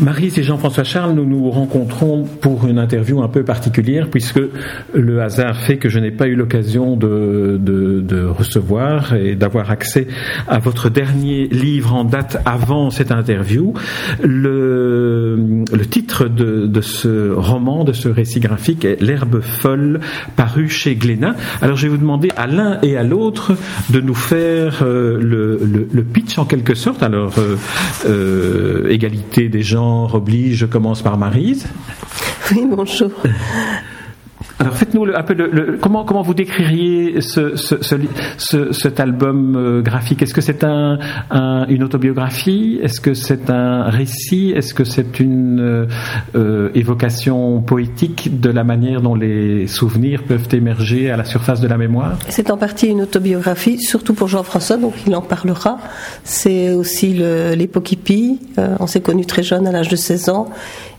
Marie et Jean-François Charles, nous nous rencontrons pour une interview un peu particulière puisque le hasard fait que je n'ai pas eu l'occasion de, de, de, recevoir et d'avoir accès à votre dernier livre en date avant cette interview. Le, titre de, de, ce roman, de ce récit graphique est L'herbe folle, paru chez Glénat. Alors je vais vous demander à l'un et à l'autre de nous faire euh, le, pitch en quelque sorte. Alors, euh, euh, égalité des gens je commence par Marise. Oui, bonjour. Alors faites-nous un peu le, comment comment vous décririez ce, ce, ce, cet album euh, graphique? Est-ce que c'est un, un, une autobiographie? Est-ce que c'est un récit? Est-ce que c'est une euh, euh, évocation poétique de la manière dont les souvenirs peuvent émerger à la surface de la mémoire? C'est en partie une autobiographie, surtout pour Jean-François, donc il en parlera. C'est aussi l'époque hippie. On s'est connus très jeunes, à l'âge de 16 ans.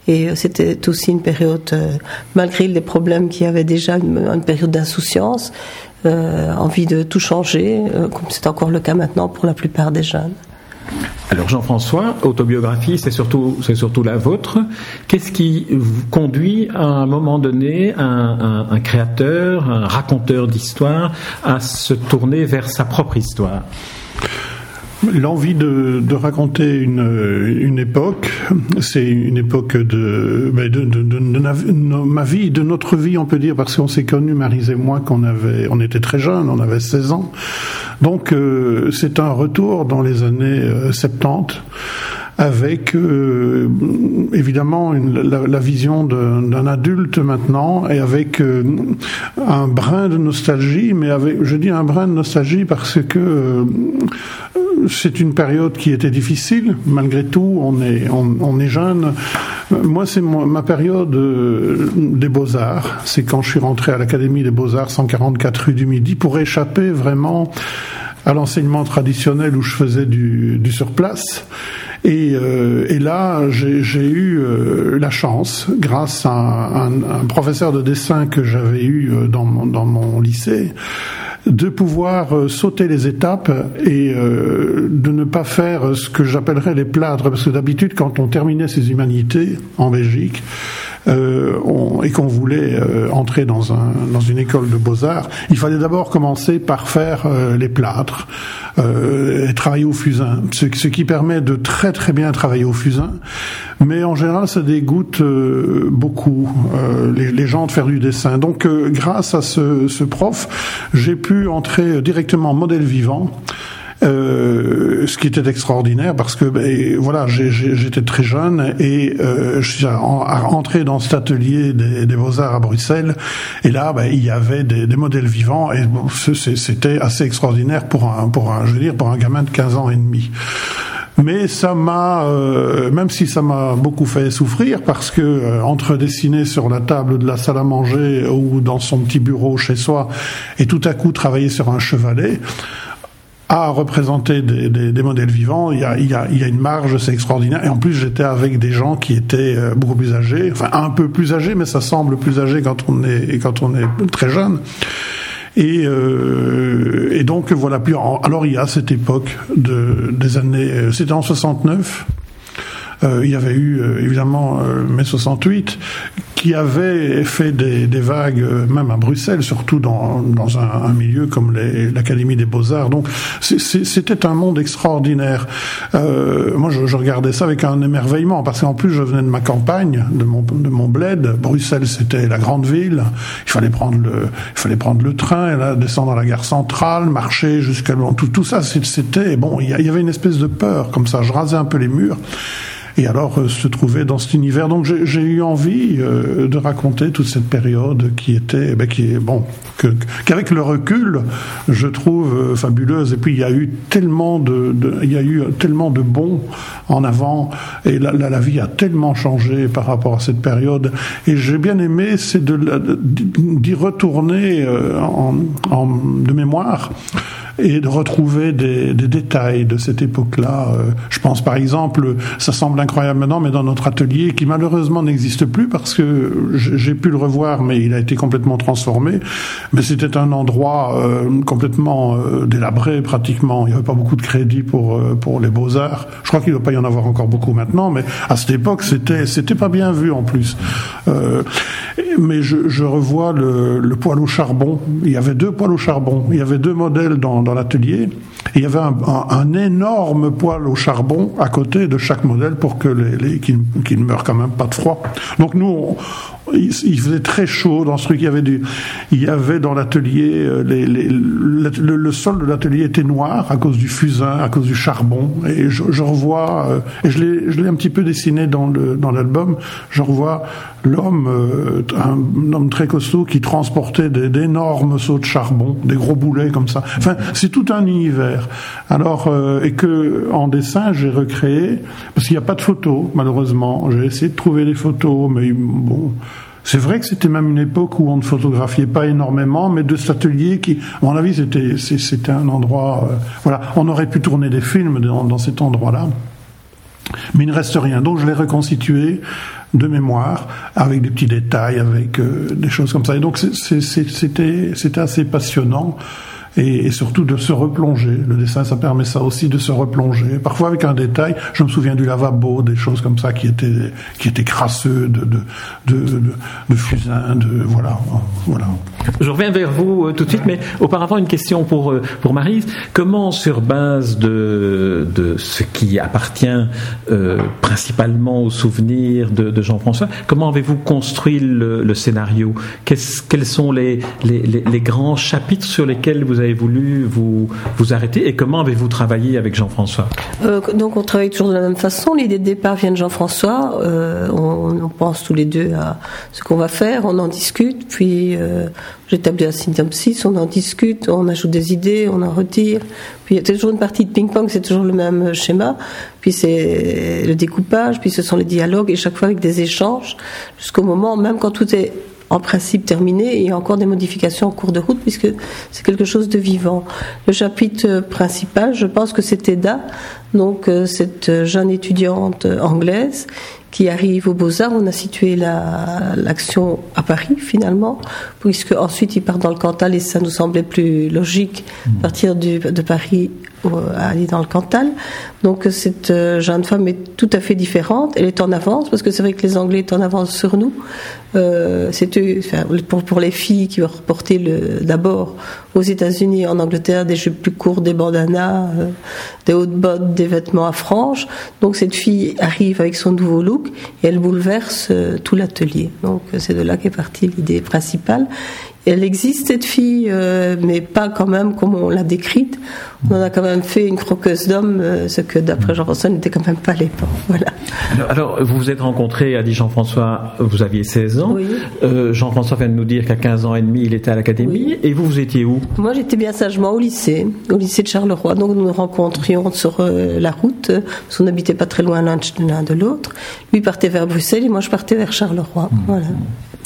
Et c'était aussi une période, euh, malgré les problèmes qu'il y avait déjà, une, période d'insouciance, euh, envie de tout changer, euh, comme c'est encore le cas maintenant pour la plupart des jeunes. Alors Jean-François, autobiographie, c'est surtout, c'est surtout la vôtre. Qu'est-ce qui vous conduit à un moment donné un créateur, un raconteur d'histoire, à se tourner vers sa propre histoire? L'envie de, de, raconter une, une époque, c'est une époque de, de, de, ma vie, de notre vie, on peut dire, parce qu'on s'est connus, Marise et moi, qu'on avait, on était très jeunes, on avait 16 ans. Donc, euh, c'est un retour dans les années euh, 70 avec euh, évidemment la, la, vision d'un adulte maintenant et avec euh, un brin de nostalgie, mais avec, je dis un brin de nostalgie parce que euh, c'est une période qui était difficile. Malgré tout, on est, on, on est jeune. Moi, c'est ma période des beaux-arts. C'est quand je suis rentré à l'Académie des beaux-arts, 144 rue du Midi, pour échapper vraiment à l'enseignement traditionnel où je faisais du, du surplace. Et, euh, et là, j'ai eu euh, la chance, grâce à un, un, professeur de dessin que j'avais eu dans mon, dans mon lycée, de pouvoir euh, sauter les étapes et euh, de ne pas faire ce que j'appellerais les plâtres, parce que d'habitude, quand on terminait ses humanités en Belgique, euh, on, et qu'on voulait euh, entrer dans, un, dans une école de beaux-arts, il fallait d'abord commencer par faire euh, les plâtres et travailler au fusain, ce, ce, qui permet de très très bien travailler au fusain, mais en général ça dégoûte beaucoup les, les, gens de faire du dessin. Donc grâce à ce, ce prof, j'ai pu entrer directement en modèle vivant. Euh, ce qui était extraordinaire parce que ben, voilà j'étais très jeune et euh, je suis rentré dans cet atelier des, des beaux-arts à Bruxelles. Et là ben, il y avait des, des modèles vivants et bon, c'était assez extraordinaire pour un pour un je veux dire pour un gamin de 15 ans et demi. Mais ça m'a, euh, même si ça m'a beaucoup fait souffrir, parce que euh, entre dessiner sur la table de la salle à manger ou dans son petit bureau chez soi, et tout à coup travailler sur un chevalet, à représenter des, des, des, modèles vivants, il y, a, il, y a, il y a une marge, c'est extraordinaire. Et en plus, j'étais avec des gens qui étaient beaucoup plus âgés, enfin un peu plus âgés, mais ça semble plus âgé quand on est quand on est très jeune. Et, euh, et donc voilà. Puis alors il y a cette époque de, des années. C'était en 69. Euh, il y avait eu euh, évidemment euh, mai 68 qui avait fait des, des, vagues, même à Bruxelles, surtout dans, dans un, un milieu comme l'Académie des Beaux-Arts. Donc c'était un monde extraordinaire. Euh, moi, je, je, regardais ça avec un émerveillement, parce qu'en plus, je venais de ma campagne, de mon, de mon bled. Bruxelles, c'était la grande ville. Il fallait prendre le, il fallait prendre le train, là, descendre à la gare centrale, marcher jusqu'à tout, tout ça. C'était bon. Il y avait une espèce de peur, comme ça. Je rasais un peu les murs. Et alors euh, se trouver dans cet univers. Donc j'ai eu envie euh, de raconter toute cette période qui était, ben, qui est bon, qu'avec le recul, je trouve euh, fabuleuse. Et puis il y a eu tellement de, de, il y a eu tellement de bons en avant, et la, la, la, vie a tellement changé par rapport à cette période. Et j'ai bien aimé, c'est d'y retourner en, en, de mémoire et de retrouver des, des détails de cette époque-là. Euh, je pense par exemple, ça semble incroyable maintenant, mais dans notre atelier, qui malheureusement n'existe plus parce que j'ai pu le revoir, mais il a été complètement transformé. Mais c'était un endroit euh, complètement euh, délabré pratiquement. Il n'y avait pas beaucoup de crédit pour pour les beaux arts. Je crois qu'il ne doit pas y en avoir encore beaucoup maintenant, mais à cette époque, c'était c'était pas bien vu en plus. Mais je, je revois le, le poêle au charbon. Il y avait deux poêles au charbon. Il y avait deux modèles dans dans, l'atelier. Il y avait un, énorme poêle au charbon à côté de chaque modèle pour que les, les qu'ils ne meurent quand même pas de froid. Donc nous, il, faisait très chaud dans ce truc. Il y avait du, il y avait dans l'atelier, euh, les, les, le, sol de l'atelier était noir à cause du fusain, à cause du charbon. Et je, je revois, euh, et je l'ai, un petit peu dessiné dans le dans l'album. Je revois l'homme, euh, un homme très costaud qui transportait d'énormes seaux de charbon, des gros boulets comme ça. Enfin, c'est tout un univers. Alors, et que en dessin, j'ai recréé parce qu'il n'y a pas de photos, malheureusement. J'ai essayé de trouver des photos, mais bon. C'est vrai que c'était même une époque où on ne photographiait pas énormément, mais de cet atelier qui, à mon avis, c'était, c'était un endroit, euh, voilà, on aurait pu tourner des films dans, dans cet endroit-là. Mais il ne reste rien. Donc je l'ai reconstitué de mémoire, avec des petits détails, avec euh, des choses comme ça. Et donc c'était, c'était assez passionnant et, surtout de se replonger. Le dessin, ça permet ça aussi de se replonger. Parfois avec un détail, je me souviens du lavabo, des choses comme ça qui étaient qui étaient crasseux, de de de, fusain, de voilà, voilà. Je reviens vers vous euh, tout de suite, mais auparavant une question pour euh, pour Marie. Comment, sur base de de ce qui appartient euh, principalement au souvenir de, de Jean-François, comment avez-vous construit le, le scénario? Quels sont les, les, les, les grands chapitres sur lesquels vous avez voulu vous, vous arrêter et comment avez-vous travaillé avec Jean-François? Euh, Donc on travaille toujours de la même façon. L'idée de départ vient de Jean-François. Euh, on, pense tous les deux à ce qu'on va faire, on en discute, puis euh, j'établis un synopsis, on en discute, on ajoute des idées, on en retire. Puis il y a toujours une partie de ping-pong, c'est toujours le même schéma. Puis c'est le découpage, puis ce sont les dialogues, et chaque fois avec des échanges, jusqu'au moment, même quand tout est en principe terminé et il y a encore des modifications en cours de route puisque c'est quelque chose de vivant. Le chapitre principal, je pense que c'est Eda, donc euh, cette jeune étudiante anglaise qui arrive aux Beaux-Arts. On a situé l'action à Paris finalement, puisque ensuite il part dans le Cantal et ça nous semblait plus logique de partir du, de Paris à aller dans le Cantal. Donc cette euh, jeune femme est tout à fait différente. Elle est en avance parce que c'est vrai que les Anglais sont en avance sur nous. Euh, c'est enfin, pour, pour les filles qui ont reporté d'abord aux États-Unis, en Angleterre, des jupes plus courtes, des bandanas, euh, des hautes bottes, des vêtements à franges. Donc cette fille arrive avec son nouveau look et elle bouleverse euh, tout l'atelier. Donc c'est de là qu'est partie l'idée principale. Elle existe cette fille, euh, mais pas quand même comme on l'a décrite. On a quand même fait une croqueuse d'homme, euh, ce que d'après Jean-François n'était quand même pas l'époque. Voilà. Alors, vous vous êtes rencontrés, a dit Jean-François, vous aviez 16 ans. Oui. Euh, Jean-François vient de nous dire qu'à 15 ans et demi, il était à l'académie. Et vous, vous étiez où? Moi, j'étais bien sagement au lycée, au lycée de Charleroi. Donc, nous nous rencontrions sur la route, parce qu'on n'habitait pas très loin l'un de l'autre. Lui partait vers Bruxelles et moi, je partais vers Charleroi. Mmh. Voilà.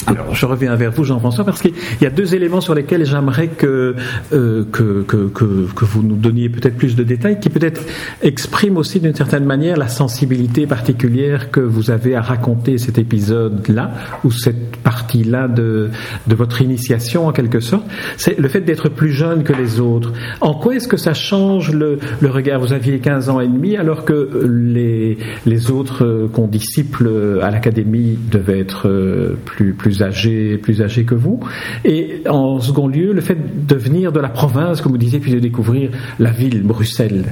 Alors, je reviens vers vous, Jean-François, parce qu'il y a deux éléments sur lesquels j'aimerais que, euh, que, que, que, vous nous donniez peut-être plus de détails, qui peut-être expriment aussi d'une certaine manière la sensibilité particulière que vous avez à raconter cet épisode-là, ou cette partie-là de, de votre initiation, en quelque sorte. C'est le fait d'être plus jeune que les autres. En quoi est-ce que ça change le, le regard? Vous aviez 15 ans et demi, alors que les, les autres condisciples à l'académie devaient être euh, plus plus âgés, plus âgés que vous. Et en second lieu, le fait de venir de la province, comme vous disiez, puis de découvrir la ville, Bruxelles.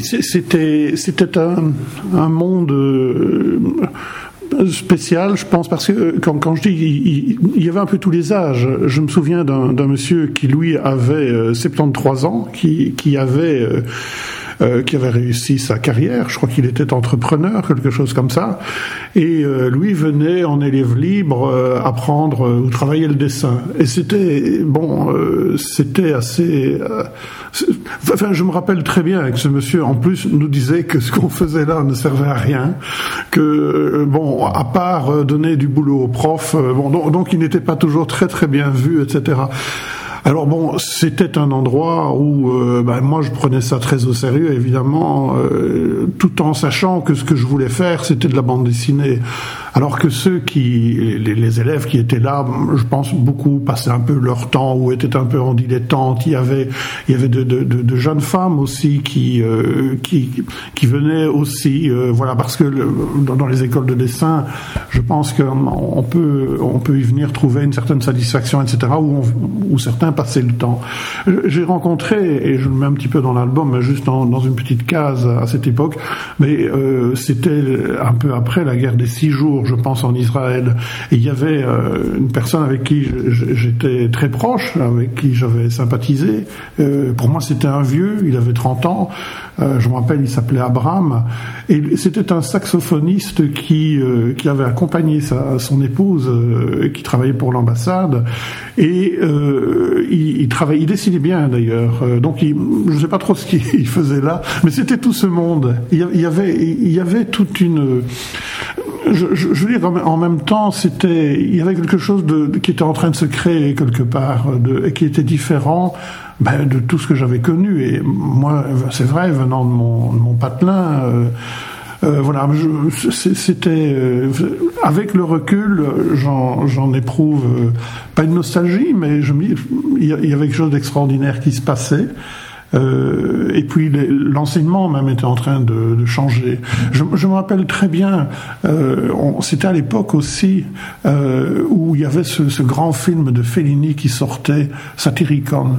C'était, un, un monde euh, spécial, je pense, parce que euh, quand, je dis il, y avait un peu tous les âges. Je me souviens d'un, monsieur qui lui avait 73 euh, ans, qui, qui avait qui avait réussi sa carrière. Je crois qu'il était entrepreneur, quelque chose comme ça. Et lui venait en élève libre apprendre ou travailler le dessin. Et c'était bon, c'était assez. enfin, je me rappelle très bien que ce monsieur, en plus, nous disait que ce qu'on faisait là ne servait à rien, que bon, à part donner du boulot aux profs, bon, donc, donc il n'était pas toujours très très bien vu, etc. Alors bon, c'était un endroit où euh, ben, moi je prenais ça très au sérieux, évidemment, euh, tout en sachant que ce que je voulais faire, c'était de la bande dessinée. Alors que ceux qui, les, élèves qui étaient là, je pense beaucoup passaient un peu leur temps ou étaient un peu en dilettante. Il y avait, il y avait de, de, de, jeunes femmes aussi qui, euh, qui, qui venaient aussi, euh, voilà, parce que dans, les écoles de dessin, je pense qu'on peut, on peut y venir trouver une certaine satisfaction, etc. Où, où certains passaient le temps. J'ai rencontré, et je le mets un petit peu dans l'album, juste dans, dans, une petite case à cette époque, mais euh, c'était un peu après la guerre des six jours je pense, en Israël. Et il y avait euh, une personne avec qui j'étais très proche, avec qui j'avais sympathisé. Euh, pour moi, c'était un vieux, il avait 30 ans. Euh, je me rappelle, il s'appelait Abraham. Et c'était un saxophoniste qui, qui avait accompagné sa, son épouse, qui travaillait pour l'ambassade. Et il, il, travaillait, il dessinait bien d'ailleurs. donc, je ne sais pas trop ce qu'il faisait là, mais c'était tout ce monde. Il y avait, il y avait toute une je, je, veux dire, en même temps, c'était, il y avait quelque chose de, qui était en train de se créer quelque part, de, et qui était différent ben, de tout ce que j'avais connu. Et moi, c'est vrai, venant de mon, de mon patelin, euh, euh, voilà, c'était euh, avec le recul, j'en éprouve euh, pas une nostalgie, mais je, il y avait quelque chose d'extraordinaire qui se passait. Euh, et puis l'enseignement même était en train de, changer. Je, me rappelle très bien, euh, c'était à l'époque aussi euh, où il y avait ce, grand film de Fellini qui sortait, Satyricon,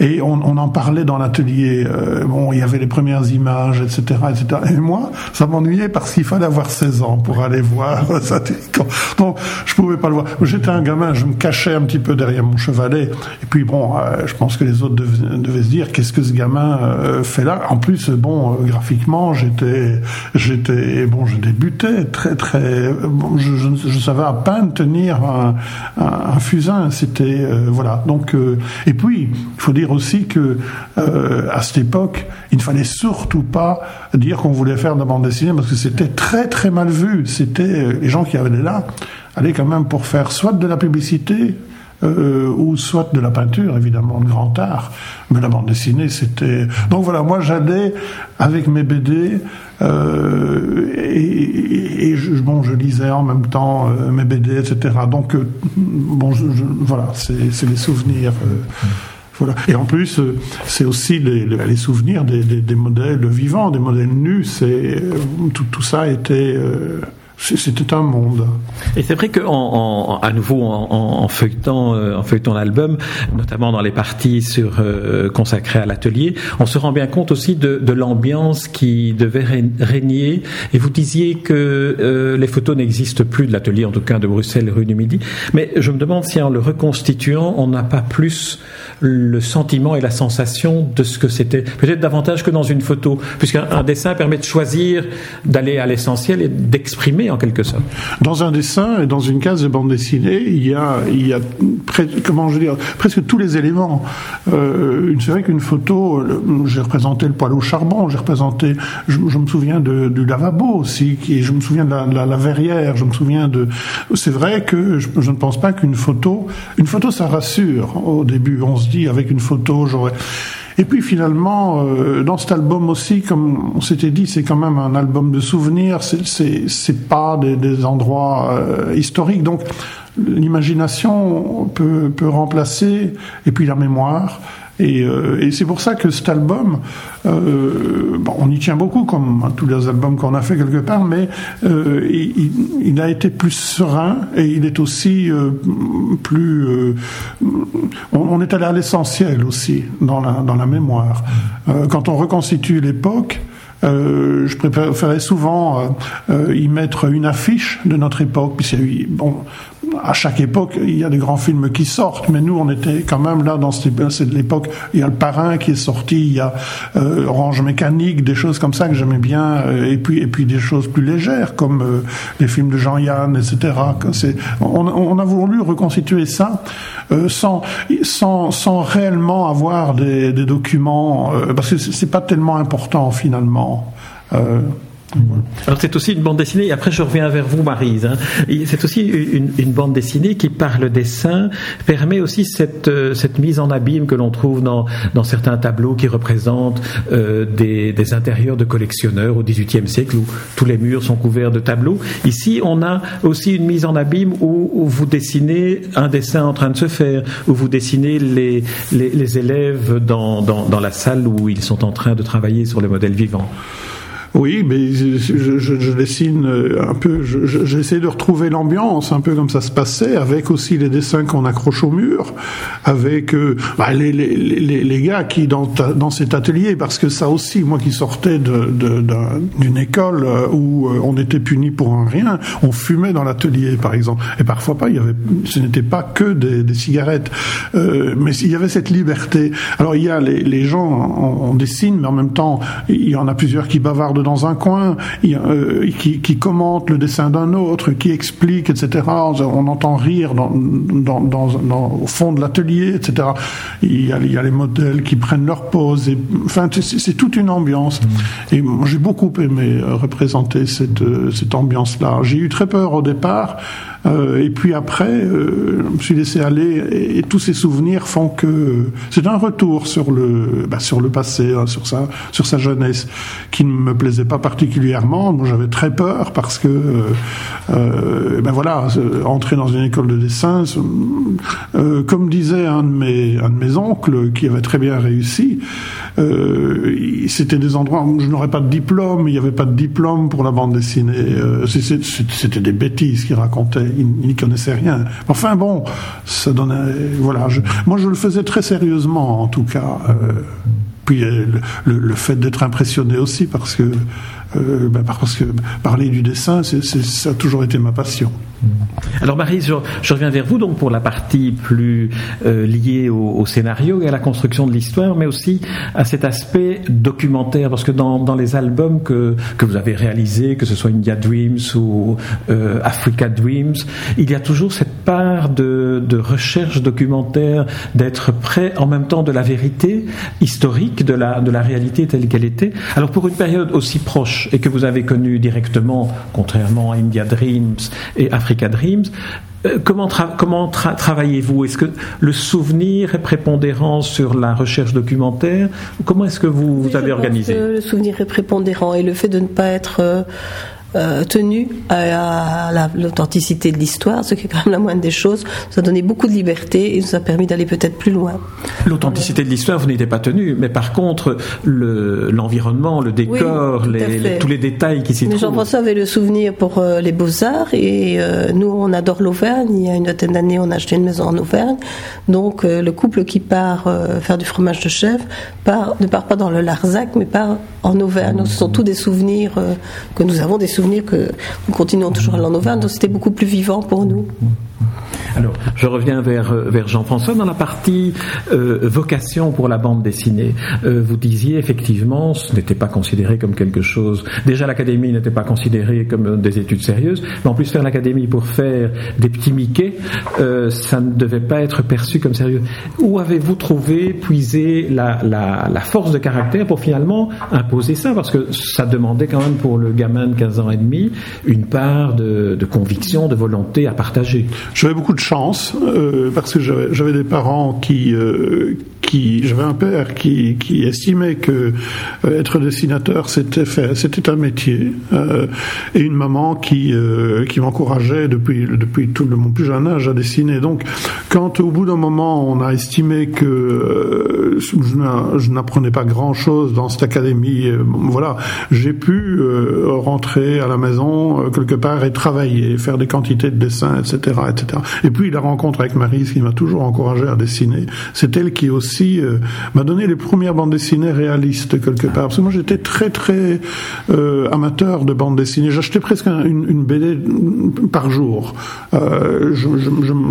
et on, en parlait dans l'atelier. Bon, il y avait les premières images, etc., etc. Et moi, ça m'ennuyait parce qu'il fallait avoir 16 ans pour aller voir Satyricon. Donc, je pouvais pas le voir. J'étais un gamin, je me cachais un petit peu derrière mon chevalet. Et puis bon, je pense que les autres devaient se dire qu'est-ce que ce gamin euh, fait là. En plus, bon, euh, graphiquement, j'étais, j'étais, bon, je débutais très, très, je, savais à peine tenir un, un, fusain. C'était, euh, voilà. Donc, et puis, il faut dire aussi que à cette époque, il ne fallait surtout pas dire qu'on voulait faire de la bande dessinée parce que c'était très, très mal vu. C'était les gens qui avaient là allaient quand même pour faire soit de la publicité, euh, ou soit de la peinture, évidemment, de grand art. Mais la bande dessinée, c'était... Donc voilà, moi j'allais avec mes BD, euh, et, et, je, bon, je lisais en même temps euh, mes BD, etc. Donc, euh, bon, je, voilà, c'est les souvenirs. Euh, voilà. Et en plus, c'est aussi les, les, souvenirs des, des, des, modèles vivants, des modèles nus. C'est tout, tout ça était c'était un monde. Et c'est vrai à nouveau en, en feuilletant, euh, en feuilletant l'album, notamment dans les parties euh, consacrées à l'atelier, on se rend bien compte aussi de, de l'ambiance qui devait régner. Et vous disiez que euh, les photos n'existent plus de l'atelier, en tout cas de Bruxelles, rue du Midi. Mais je me demande si en le reconstituant, on n'a pas plus le sentiment et la sensation de ce que c'était. Peut-être davantage que dans une photo, puisqu'un dessin permet de choisir d'aller à l'essentiel et d'exprimer en quelque sorte. Dans un dessin et dans une case de bande dessinée, il y a, il y a comment je veux dire, presque tous les éléments. Euh, c'est vrai qu'une photo, j'ai représenté le poêle au charbon, j'ai représenté, je, me souviens du lavabo aussi, qui, je me souviens de la verrière, je me souviens de. C'est vrai que je, je ne pense pas qu'une photo, une photo, ça rassure. Au début, on se dit avec une photo, j'aurais et puis finalement, euh, dans cet album aussi, comme on s'était dit, c'est quand même un album de souvenirs. C'est pas des, endroits euh, historiques, donc l'imagination peut remplacer et puis la mémoire. Et, euh, et c'est pour ça que cet album, euh, on y tient beaucoup, comme tous les albums qu'on a fait quelque part, mais euh, il, a été plus serein et il est aussi plus. On, est allé à l'essentiel aussi dans la, dans la mémoire. Quand on reconstitue l'époque, je préférais souvent y mettre une affiche de notre époque, puisqu'il bon, à chaque époque, il y a des grands films qui sortent, mais nous, on était quand même là dans cette l'époque. Il y a le Parrain qui est sorti, il y a euh, Orange Mécanique, des choses comme ça que j'aimais bien, euh, et puis et puis des choses plus légères comme euh, les films de Jean-Yann, etc. On, on, a voulu reconstituer ça sans sans sans réellement avoir des, des documents, parce que c'est pas tellement important finalement. Alors c'est aussi une bande dessinée, et après je reviens vers vous Marise, hein. c'est aussi une, bande dessinée qui par le dessin permet aussi cette, euh, cette mise en abîme que l'on trouve dans, dans certains tableaux qui représentent euh, des, des, intérieurs de collectionneurs au XVIIIe siècle où tous les murs sont couverts de tableaux. Ici on a aussi une mise en abîme où, où vous dessinez un dessin en train de se faire, où vous dessinez les, les, les élèves dans, dans, dans la salle où ils sont en train de travailler sur les modèles vivants. Oui, mais je, je, je dessine euh, un peu, j'essaie de retrouver l'ambiance, un peu comme ça se passait, avec aussi les dessins qu'on accroche au mur, avec euh, bah, les, les, les, les, gars qui dans, dans cet atelier, parce que ça aussi, moi qui sortais d'une de, école euh, où on était puni pour un rien, on fumait dans l'atelier, par exemple, et parfois pas, il y avait, ce n'était pas que des, des cigarettes, euh, mais il y avait cette liberté. Alors il y a les, les gens, on, on dessine, mais en même temps, il y en a plusieurs qui bavardent dans un coin, euh, qui, qui, commente le dessin d'un autre, qui explique, etc. On entend rire dans, dans, dans, au fond de l'atelier, etc. Il y, a, il y, a, les modèles qui prennent leur pose. Et, enfin, c'est toute une ambiance. Mmh. Et j'ai beaucoup aimé représenter cette, euh, cette ambiance-là. J'ai eu très peur au départ. Euh, et puis après, euh, je me suis laissé aller et, tous ces souvenirs font que c'est un retour sur le bah, sur le passé, hein, sur sa sur sa jeunesse, qui ne me plaisait pas particulièrement. Moi, j'avais très peur parce que euh, ben voilà, entrer dans une école de dessin, comme disait un de mes un de mes oncles qui avait très bien réussi, c'était des endroits où je n'aurais pas de diplôme, il n'y avait pas de diplôme pour la bande dessinée. c'était des bêtises qu'il racontait il, n'y connaissait rien. Enfin bon, ça donnait. Voilà. moi, je le faisais très sérieusement, en tout cas. Euh, puis euh, le, fait d'être impressionné aussi, parce que, euh, ben, parce que parler du dessin, ça a toujours été ma passion. Alors Marie, je, reviens vers vous donc pour la partie plus euh, liée au, scénario et à la construction de l'histoire, mais aussi à cet aspect documentaire, parce que dans, les albums que, que vous avez réalisés, que ce soit India Dreams ou euh, Africa Dreams, il y a toujours cette part de, de recherche documentaire, d'être près en même temps de la vérité historique, de la, de la réalité telle qu'elle était. Alors pour une période aussi proche et que vous avez connue directement, contrairement à India Dreams et Africa Dreams. Euh, comment, travaillez-vous? Est-ce que le souvenir est prépondérant sur la recherche documentaire? Comment est-ce que vous, vous avez organisé? Le souvenir est prépondérant et le fait de ne pas être euh, euh, tenu à, l'authenticité de l'histoire, ce qui est quand même la moindre des choses. Ça a donné beaucoup de liberté et nous a permis d'aller peut-être plus loin. L'authenticité de l'histoire, vous n'étiez pas tenu, mais par contre, l'environnement, le, décor, les, tous les détails qui s'y trouvent. Jean-François avait le souvenir pour euh, les beaux-arts et euh, nous, on adore l'Auvergne. Il y a une vingtaine d'années, on a acheté une maison en Auvergne. Donc, le couple qui part faire du fromage de chèvre part, ne part pas dans le Larzac, mais part en Auvergne. Donc, ce sont tous des souvenirs que nous avons, des souvenirs que nous continuons toujours à l'en donc c'était beaucoup plus vivant pour nous. Alors, je reviens vers, euh, vers Jean-François dans la partie euh, vocation pour la bande dessinée. Euh, vous disiez effectivement, ce n'était pas considéré comme quelque chose. Déjà, l'académie n'était pas considérée comme des études sérieuses, mais en plus faire l'académie pour faire des petits Mickey, ça ne devait pas être perçu comme sérieux. Où avez-vous trouvé, puisé la, la, force de caractère pour finalement imposer ça? Parce que ça demandait quand même pour le gamin de 15 ans et demi une part de conviction, de volonté à partager. J'avais beaucoup de chance euh, parce que j'avais des parents qui euh, qui j'avais un père qui, qui estimait que euh, être dessinateur c'était c'était un métier. Et une maman qui qui m'encourageait depuis depuis tout le, mon plus jeune âge à dessiner. Donc quand au bout d'un moment on a estimé que je n'apprenais pas grand chose dans cette académie voilà j'ai pu rentrer à la maison quelque part et travailler faire des quantités de dessins etc etc Et puis la rencontre avec Marie, qui m'a toujours encouragé à dessiner, c'est elle qui aussi euh, m'a donné les premières bandes dessinées réalistes quelque part. Parce que moi j'étais très très euh, amateur de bandes dessinées. J'achetais presque une, BD par jour. Euh,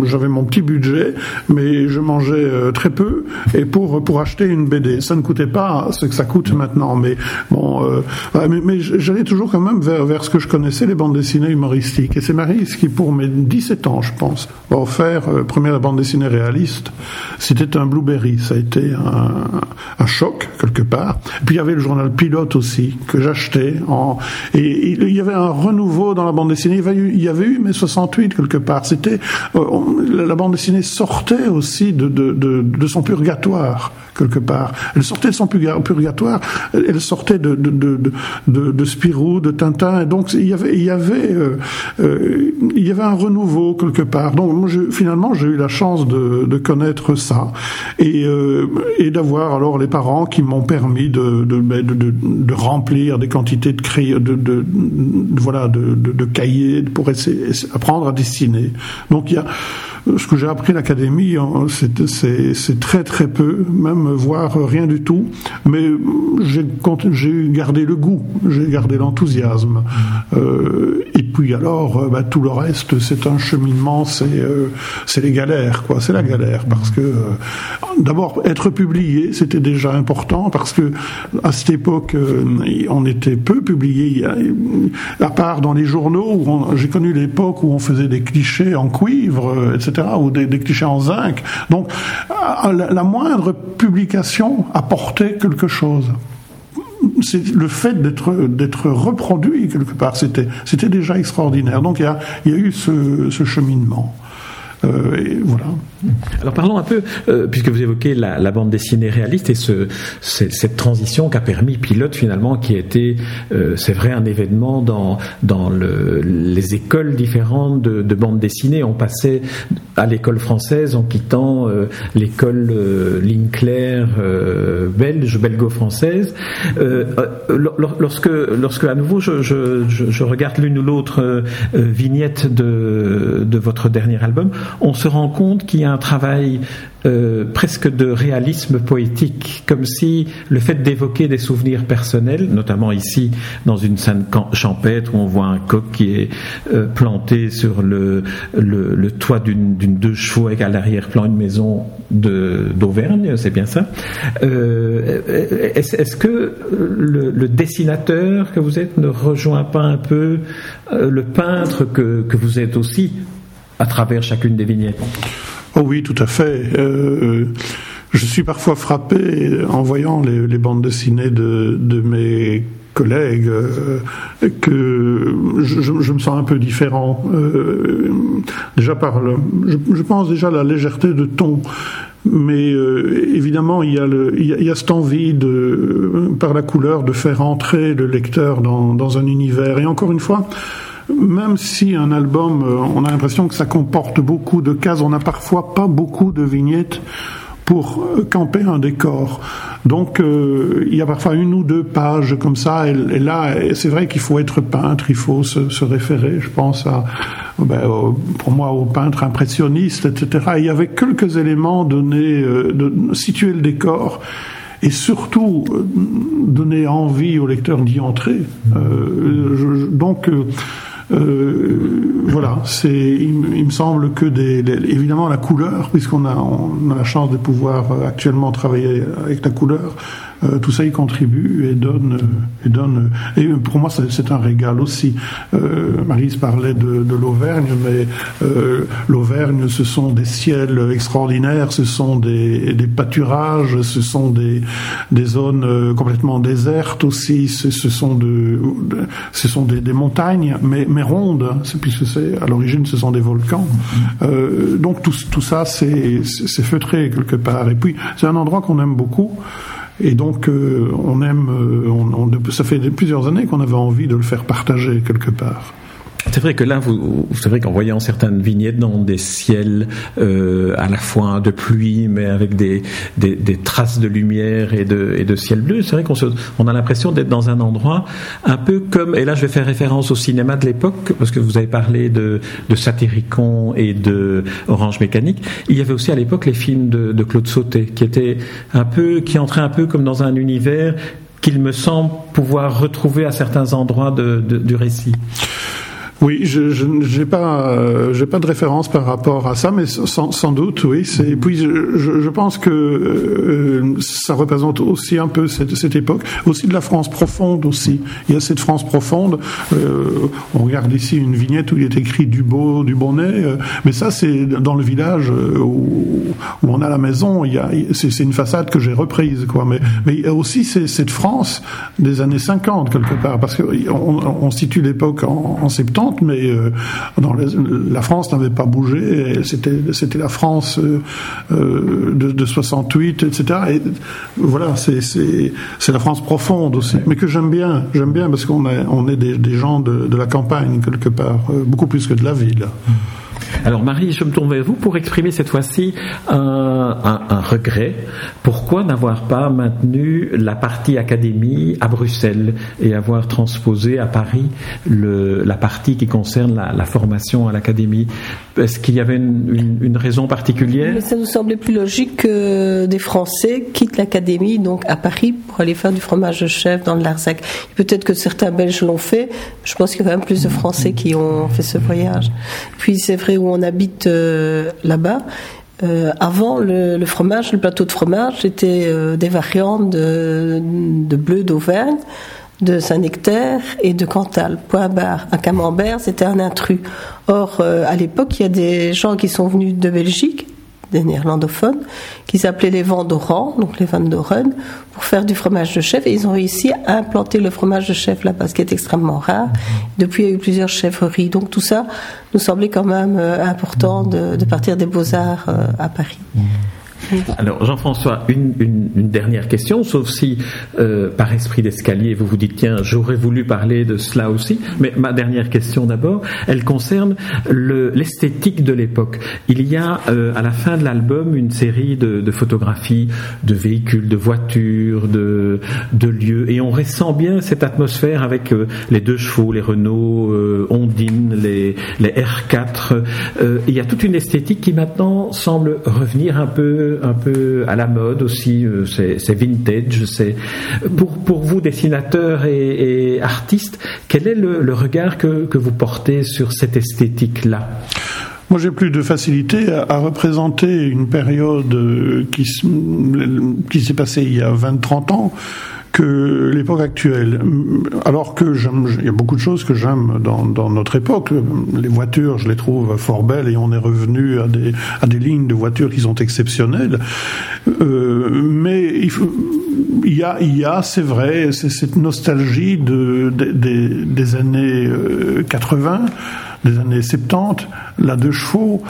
J'avais mon petit budget, mais je mangeais très peu. Et pour pour acheter une BD, ça ne coûtait pas ce que ça coûte maintenant. Mais bon, mais, j'allais toujours quand même vers vers ce que je connaissais, les bandes dessinées humoristiques. Et c'est Marie qui, pour mes 17 ans, pense, m'a offert euh, première bande dessinée réaliste. C'était un Blueberry. Ça a été un, choc quelque part. puis il y avait le journal Pilote aussi que j'achetais. Et il y avait un renouveau dans la bande dessinée. Il y avait eu, mai 68 quelque part. C'était euh, la bande dessinée sortait aussi de son purgatoire quelque part. Elle sortait de son purgatoire, elle sortait de, de, de, de, de Spirou, de Tintin, et donc il y avait, il y avait, euh, euh, il y avait un renouveau quelque part. Donc finalement, j'ai eu la chance de, de connaître ça et, euh, et d'avoir alors les parents qui m'ont permis de, de, ben, de, de, remplir des quantités de, de, de, voilà, de, de cahiers pour essayer, apprendre à dessiner. Donc il y a ce que j'ai appris à l'académie, hein, c'est très très peu, même voire rien du tout. Mais j'ai gardé le goût, j'ai gardé l'enthousiasme. Euh, et puis alors, euh, bah, tout le reste, c'est un cheminement, c'est euh, les galères, quoi. C'est la galère parce que euh, d'abord être publié, c'était déjà important parce que à cette époque, on était peu publié. À part dans les journaux, j'ai connu l'époque où on faisait des clichés en cuivre, etc ou des, clichés en zinc. Donc, la, moindre publication apportait quelque chose c'est le fait d'être reproduit quelque part, c'était déjà extraordinaire. Donc il y a, eu ce cheminement. Euh, voilà. Alors parlons un peu, euh, puisque vous évoquez la, bande dessinée réaliste et ce, cette transition qu'a permis Pilote finalement, qui a été, euh, c'est vrai, un événement dans, dans le, les écoles différentes de, de bande dessinée. On passait à l'école française en quittant l'école Linclair belge, belgo-française. lorsque, lorsque à nouveau je, je, je regarde l'une ou l'autre vignette de, de votre dernier album, on se rend compte qu'il y a un travail euh, presque de réalisme poétique, comme si le fait d'évoquer des souvenirs personnels, notamment ici dans une scène champêtre où on voit un coq qui est euh, planté sur le, toit d'une deux chevaux avec à l'arrière-plan une maison d'Auvergne, c'est bien ça. Euh, est-ce que le, dessinateur que vous êtes ne rejoint pas un peu le peintre que vous êtes aussi à travers chacune des vignettes. Oh oui, tout à fait. Euh, je suis parfois frappé en voyant les, bandes dessinées de, mes collègues euh, que je, me sens un peu différent. Euh, déjà par je, pense déjà à la légèreté de ton. Mais évidemment, il y, a cette envie de, par la couleur, de faire entrer le lecteur dans un univers. Et encore une fois, même si un album, euh, on a l'impression que ça comporte beaucoup de cases, on n'a parfois pas beaucoup de vignettes pour euh, camper un décor. Donc euh, il y a parfois une ou deux pages comme ça, et, là c'est vrai qu'il faut être peintre, il faut se, référer, je pense à, ben, pour moi au peintre impressionniste, etc. il y avait quelques éléments donnés, de situer le décor et surtout donner envie au lecteur d'y entrer. donc euh, voilà, c'est, il, me semble que des, évidemment la couleur, puisqu'on a, on a la chance de pouvoir euh, actuellement travailler avec la couleur, euh, tout ça y contribue et donne, et donne. Et pour moi, c'est un régal aussi. Euh, Marise parlait de, de l'Auvergne, mais euh, l'Auvergne, ce sont des ciels extraordinaires, ce sont des, des pâturages, ce sont des, des zones euh, complètement désertes aussi, ce, ce sont, de, ce sont des, des, montagnes, mais, mais rondes, hein, puisque c'est à l'origine, ce sont des volcans. Euh, donc tout, tout ça, c'est feutré quelque part. Et puis, c'est un endroit qu'on aime beaucoup. Et donc, euh, on aime, euh, on, ça fait plusieurs années qu'on avait envie de le faire partager quelque part. C'est vrai que là, vous, c'est vrai qu'en voyant certaines vignettes dans des ciels euh, à la fois de pluie, mais avec des, des, des traces de lumière et de, et de ciel bleu, c'est vrai qu'on on a l'impression d'être dans un endroit un peu comme, et là je vais faire référence au cinéma de l'époque, parce que vous avez parlé de, de Satyricon et de Orange Mécanique. Il y avait aussi à l'époque les films de, de Claude Sauté, qui étaient un peu, qui entraient un peu comme dans un univers qu'il me semble pouvoir retrouver à certains endroits de, de, du récit. Oui, je n'ai pas, euh, j'ai pas de référence par rapport à ça, mais sans, sans doute, oui. Et puis, je, je, pense que euh, ça représente aussi un peu cette, cette, époque, aussi de la France profonde aussi. Il y a cette France profonde. Euh, on regarde ici une vignette où il est écrit du beau, du bonnet, euh, mais ça, c'est dans le village où, où, on a la maison. Il y a, c'est une façade que j'ai reprise, quoi. Mais, mais il y a aussi cette France des années 50 quelque part, parce que on, on situe l'époque en, en 70 mais euh, dans la France n'avait pas bougé. C'était la France euh, euh, de, de, 68, etc. Et voilà, c'est la France profonde aussi, mais que j'aime bien. J'aime bien parce qu'on est on est des, des gens de, de, la campagne quelque part, beaucoup plus que de la ville. Alors Marie, je me tourne vers vous pour exprimer cette fois-ci un, regret. Pourquoi n'avoir pas maintenu la partie académie à Bruxelles et avoir transposé à Paris la partie qui concerne la, formation à l'académie? Est-ce qu'il y avait une, une, raison particulière? Ça nous semblait plus logique que des Français quittent l'académie donc à Paris pour aller faire du fromage de chef dans le Larzac. Peut-être que certains Belges l'ont fait. Je pense qu'il y a quand même plus de Français qui ont fait ce voyage. Puis c'est vrai où on habite euh, là-bas, euh, avant le, fromage, le plateau de fromage, c'était euh, des variantes de, bleu d'Auvergne, de Saint-Nectaire et de Cantal. Point barre. Un camembert, c'était un intrus. Or, à l'époque, il y a des gens qui sont venus de Belgique des néerlandophones, qui s'appelaient les Van d'Oran, donc les Van d'Oren, pour faire du fromage de chèvre. Et ils ont réussi à implanter le fromage de chèvre là-bas, ce qui est extrêmement rare. Depuis, il y a eu plusieurs chèvreries. Donc tout ça nous semblait quand même euh, important de, de partir des beaux-arts euh, à Paris. Alors Jean-François, une, une, une, dernière question, sauf si euh, par esprit d'escalier vous vous dites tiens j'aurais voulu parler de cela aussi, mais ma dernière question d'abord, elle concerne l'esthétique de l'époque. Il y a euh, à la fin de l'album une série de, de, photographies de véhicules, de voitures, de, de, lieux, et on ressent bien cette atmosphère avec euh, les deux chevaux, les Renault, euh, Ondine, les, les R4. Euh, il y a toute une esthétique qui maintenant semble revenir un peu un peu à la mode aussi, euh, c'est vintage. C'est pour pour vous dessinateurs et, et artistes, quel est le, le regard que, que vous portez sur cette esthétique là? Moi, j'ai plus de facilité à, à, représenter une période euh, qui, qui s'est passée il y a 20-30 ans que l'époque actuelle. Alors que j'aime, il y a beaucoup de choses que j'aime dans, dans, notre époque. Les voitures, je les trouve fort belles et on est revenu à des, à des lignes de voitures qui sont exceptionnelles. Euh, mais il, faut, il, y a, il y a, c'est vrai, c'est cette nostalgie de, de, de, des années 80 euh, des années 70, la deux chevaux,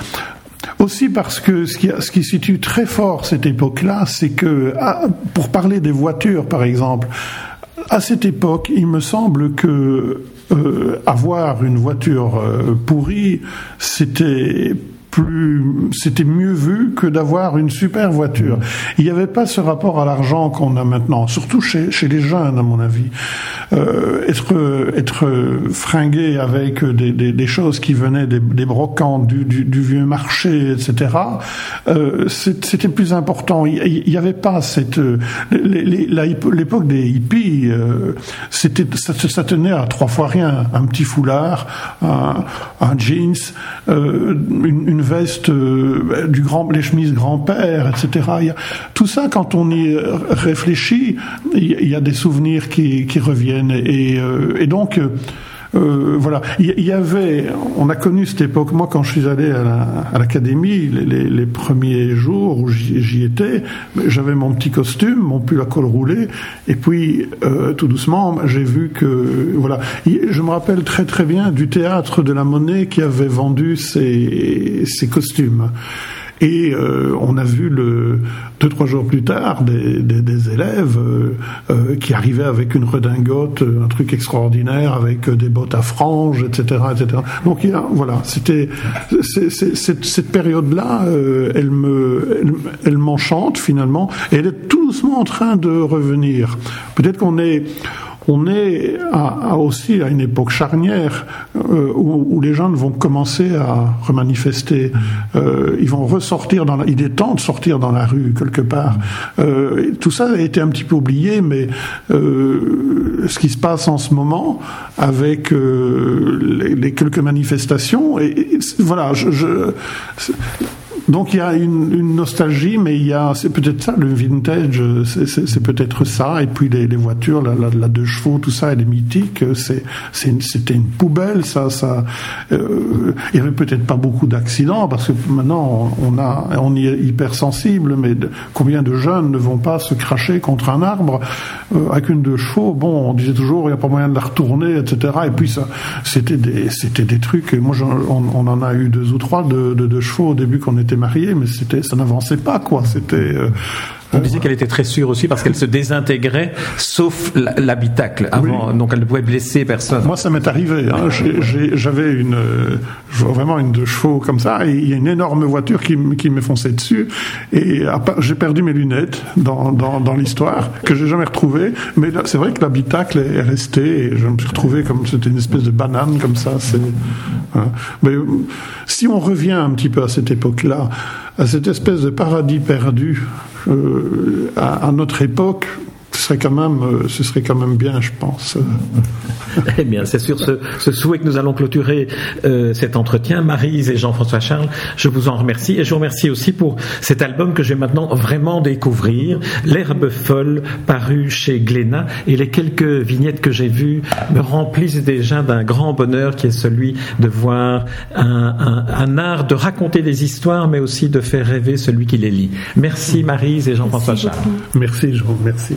aussi parce que ce qui, situe très fort cette époque-là, c'est que, ah, pour parler des voitures par exemple, à cette époque, il me semble que euh, avoir une voiture euh, pourrie, c'était plus, c'était mieux vu que d'avoir une super voiture. Il n'y avait pas ce rapport à l'argent qu'on a maintenant, surtout chez les jeunes, à mon avis. Euh, être, fringué avec des, choses qui venaient des, des brocantes, du, vieux marché, etc. Euh, c'était plus important. Il n'y avait pas cette l'époque des hippies. Euh, ça, tenait à trois fois rien. Un petit foulard, un, jeans, euh, une, veste euh, du grand, les chemises grand-père, etc. Tout ça, quand on y réfléchit, il y a des souvenirs qui reviennent. Et, euh, et donc, euh, voilà, il y, avait, on a connu cette époque. Moi, quand je suis allé à l'académie, les, premiers jours où j'y étais, j'avais mon petit costume, mon pull à col roulé, et puis euh, tout doucement, j'ai vu que voilà. Je me rappelle très très bien du théâtre de la Monnaie qui avait vendu ses, ses costumes. Et euh, on a vu le, deux, trois jours plus tard des, des, élèves euh, qui arrivaient avec une redingote, un truc extraordinaire, avec des bottes à franges, etc. etc. Donc il y a, voilà, c'était cette, période-là, elle me, elle, elle m'enchante finalement, et elle est tout doucement en train de revenir. Peut-être qu'on est on est à, aussi à une époque charnière euh, où, les jeunes vont commencer à remanifester. Euh, ils vont ressortir dans la, il est temps de sortir dans la rue quelque part. Euh, tout ça a été un petit peu oublié, mais ce qui se passe en ce moment avec les, quelques manifestations, et, voilà, je, je donc il y a une, nostalgie, mais il y a, c'est peut-être ça le vintage, c'est peut-être ça. Et puis les, voitures, la, la, deux chevaux, tout ça, elle est mythique. C'était une poubelle, ça, ça. Euh, il y avait peut-être pas beaucoup d'accidents parce que maintenant on a, on y est hypersensible. Mais combien de jeunes ne vont pas se cracher contre un arbre euh, avec une deux chevaux? Bon, on disait toujours il n'y a pas moyen de la retourner, etc. Et puis ça, c'était des, c'était des trucs. Moi, on, en a eu deux ou trois de, de, de chevaux au début qu'on était mariée, mais c'était, ça n'avançait pas, quoi. C'était, euh, on disait qu'elle était très sûre aussi parce qu'elle se désintégrait, sauf l'habitacle avant, donc elle ne pouvait blesser personne. Moi, ça m'est arrivé. Hein. J'avais une, vraiment une de chevaux comme ça, et il y a une énorme voiture qui, qui m'est foncée dessus, et j'ai perdu mes lunettes dans, dans, dans l'histoire que j'ai jamais retrouvées. Mais c'est vrai que l'habitacle est resté, et je me suis retrouvé comme c'était une espèce de banane comme ça. Hein. Mais si on revient un petit peu à cette époque-là, à cette espèce de paradis perdu euh, à, à, notre époque, ce serait quand même, euh, ce serait quand même bien, je pense. eh bien, c'est sur ce, ce, souhait que nous allons clôturer euh, cet entretien. Marise et Jean-François Charles, je vous en remercie et je vous remercie aussi pour cet album que je vais maintenant vraiment découvrir, L'herbe folle, paru chez Glénat, et les quelques vignettes que j'ai vues me remplissent déjà d'un grand bonheur qui est celui de voir un, un, un, art de raconter des histoires, mais aussi de faire rêver celui qui les lit. Merci Marise et Jean-François Charles. Merci, Jean, merci.